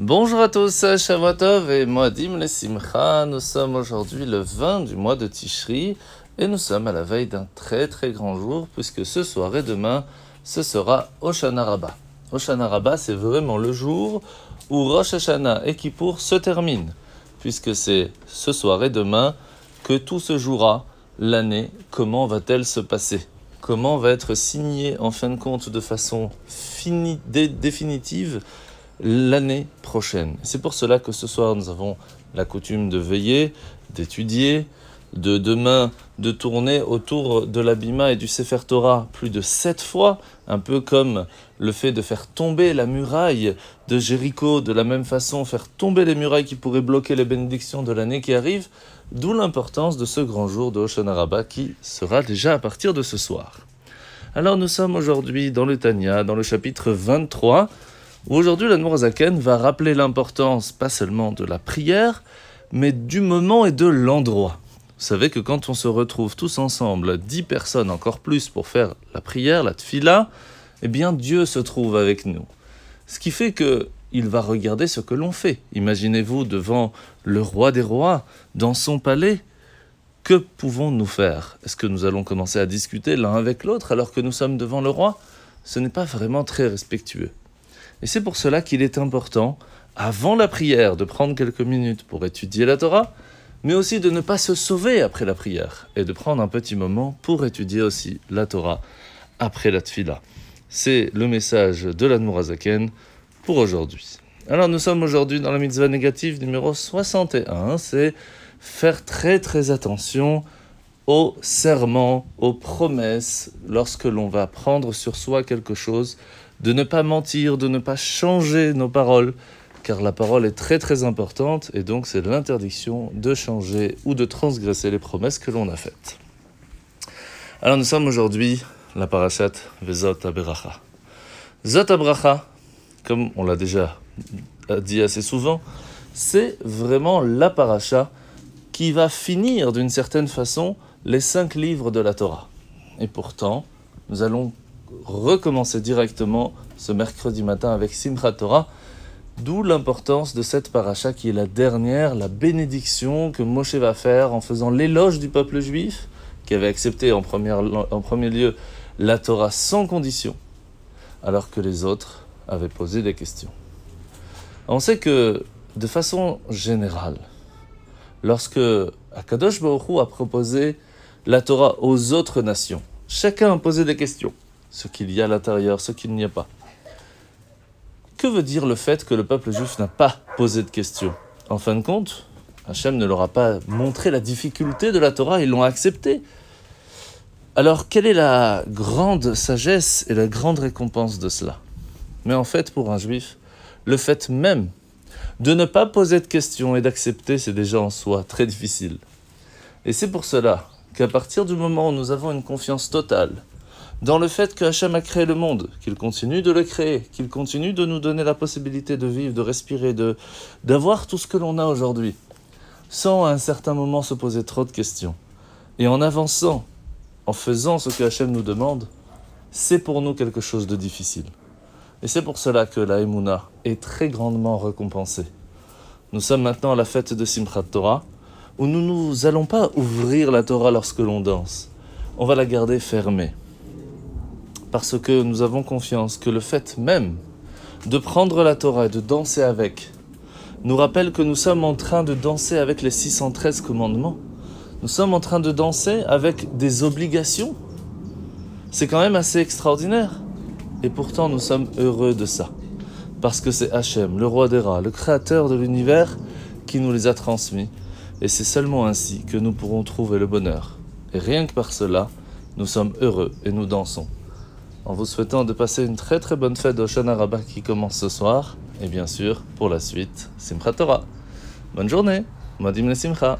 Bonjour à tous, Shavuotov et Moadim le Simcha. Nous sommes aujourd'hui le 20 du mois de Tishri et nous sommes à la veille d'un très très grand jour puisque ce soir et demain ce sera Oshana Rabbah. Oshana Rabbah c'est vraiment le jour où Rosh Hashanah et Kippour se terminent puisque c'est ce soir et demain que tout se jouera l'année. Comment va-t-elle se passer? Comment va être signée en fin de compte de façon définitive l'année prochaine. C'est pour cela que ce soir nous avons la coutume de veiller, d'étudier, de demain de tourner autour de l'abima et du Sefer Torah plus de sept fois, un peu comme le fait de faire tomber la muraille de Jéricho, de la même façon faire tomber les murailles qui pourraient bloquer les bénédictions de l'année qui arrive, d'où l'importance de ce grand jour de Hoshana qui sera déjà à partir de ce soir. Alors nous sommes aujourd'hui dans le Tanya, dans le chapitre 23, Aujourd'hui, la Zaken va rappeler l'importance pas seulement de la prière, mais du moment et de l'endroit. Vous savez que quand on se retrouve tous ensemble, dix personnes encore plus pour faire la prière, la tfila, eh bien Dieu se trouve avec nous. Ce qui fait que il va regarder ce que l'on fait. Imaginez-vous devant le roi des rois, dans son palais. Que pouvons-nous faire? Est-ce que nous allons commencer à discuter l'un avec l'autre alors que nous sommes devant le roi? Ce n'est pas vraiment très respectueux. Et c'est pour cela qu'il est important, avant la prière, de prendre quelques minutes pour étudier la Torah, mais aussi de ne pas se sauver après la prière, et de prendre un petit moment pour étudier aussi la Torah après la Tfila. C'est le message de l'Admorazaken pour aujourd'hui. Alors nous sommes aujourd'hui dans la mitzvah négative numéro 61, c'est faire très très attention aux serments, aux promesses, lorsque l'on va prendre sur soi quelque chose de ne pas mentir, de ne pas changer nos paroles, car la parole est très très importante et donc c'est l'interdiction de changer ou de transgresser les promesses que l'on a faites. Alors nous sommes aujourd'hui la parashat Vezot Aberacha. Zot Abracha, comme on l'a déjà dit assez souvent, c'est vraiment la paracha qui va finir d'une certaine façon les cinq livres de la Torah. Et pourtant, nous allons recommencer directement ce mercredi matin avec Simchat Torah, d'où l'importance de cette paracha qui est la dernière, la bénédiction que Moshe va faire en faisant l'éloge du peuple juif, qui avait accepté en, premier lieu la Torah sans condition, alors que les autres avaient posé des questions. On sait que, de façon générale, lorsque Akadosh Baruch a proposé la Torah aux autres nations, chacun a posé des questions ce qu'il y a à l'intérieur, ce qu'il n'y a pas. Que veut dire le fait que le peuple juif n'a pas posé de questions? En fin de compte, Hachem ne leur a pas montré la difficulté de la Torah, ils l'ont accepté. Alors, quelle est la grande sagesse et la grande récompense de cela? Mais en fait, pour un juif, le fait même de ne pas poser de questions et d'accepter, c'est déjà en soi très difficile. Et c'est pour cela qu'à partir du moment où nous avons une confiance totale dans le fait que Hachem a créé le monde, qu'il continue de le créer, qu'il continue de nous donner la possibilité de vivre, de respirer, de d'avoir tout ce que l'on a aujourd'hui, sans à un certain moment se poser trop de questions. Et en avançant, en faisant ce que Hachem nous demande, c'est pour nous quelque chose de difficile. Et c'est pour cela que la Emouna est très grandement récompensée. Nous sommes maintenant à la fête de Simchat Torah, où nous n'allons pas ouvrir la Torah lorsque l'on danse. On va la garder fermée parce que nous avons confiance que le fait même de prendre la Torah et de danser avec nous rappelle que nous sommes en train de danser avec les 613 commandements. Nous sommes en train de danser avec des obligations. C'est quand même assez extraordinaire. Et pourtant, nous sommes heureux de ça. Parce que c'est Hachem, le roi des rats, le créateur de l'univers, qui nous les a transmis. Et c'est seulement ainsi que nous pourrons trouver le bonheur. Et rien que par cela, nous sommes heureux et nous dansons en vous souhaitant de passer une très très bonne fête d'Oshana Rabbah qui commence ce soir, et bien sûr, pour la suite, Simchat Torah. Bonne journée, Modim le Simcha.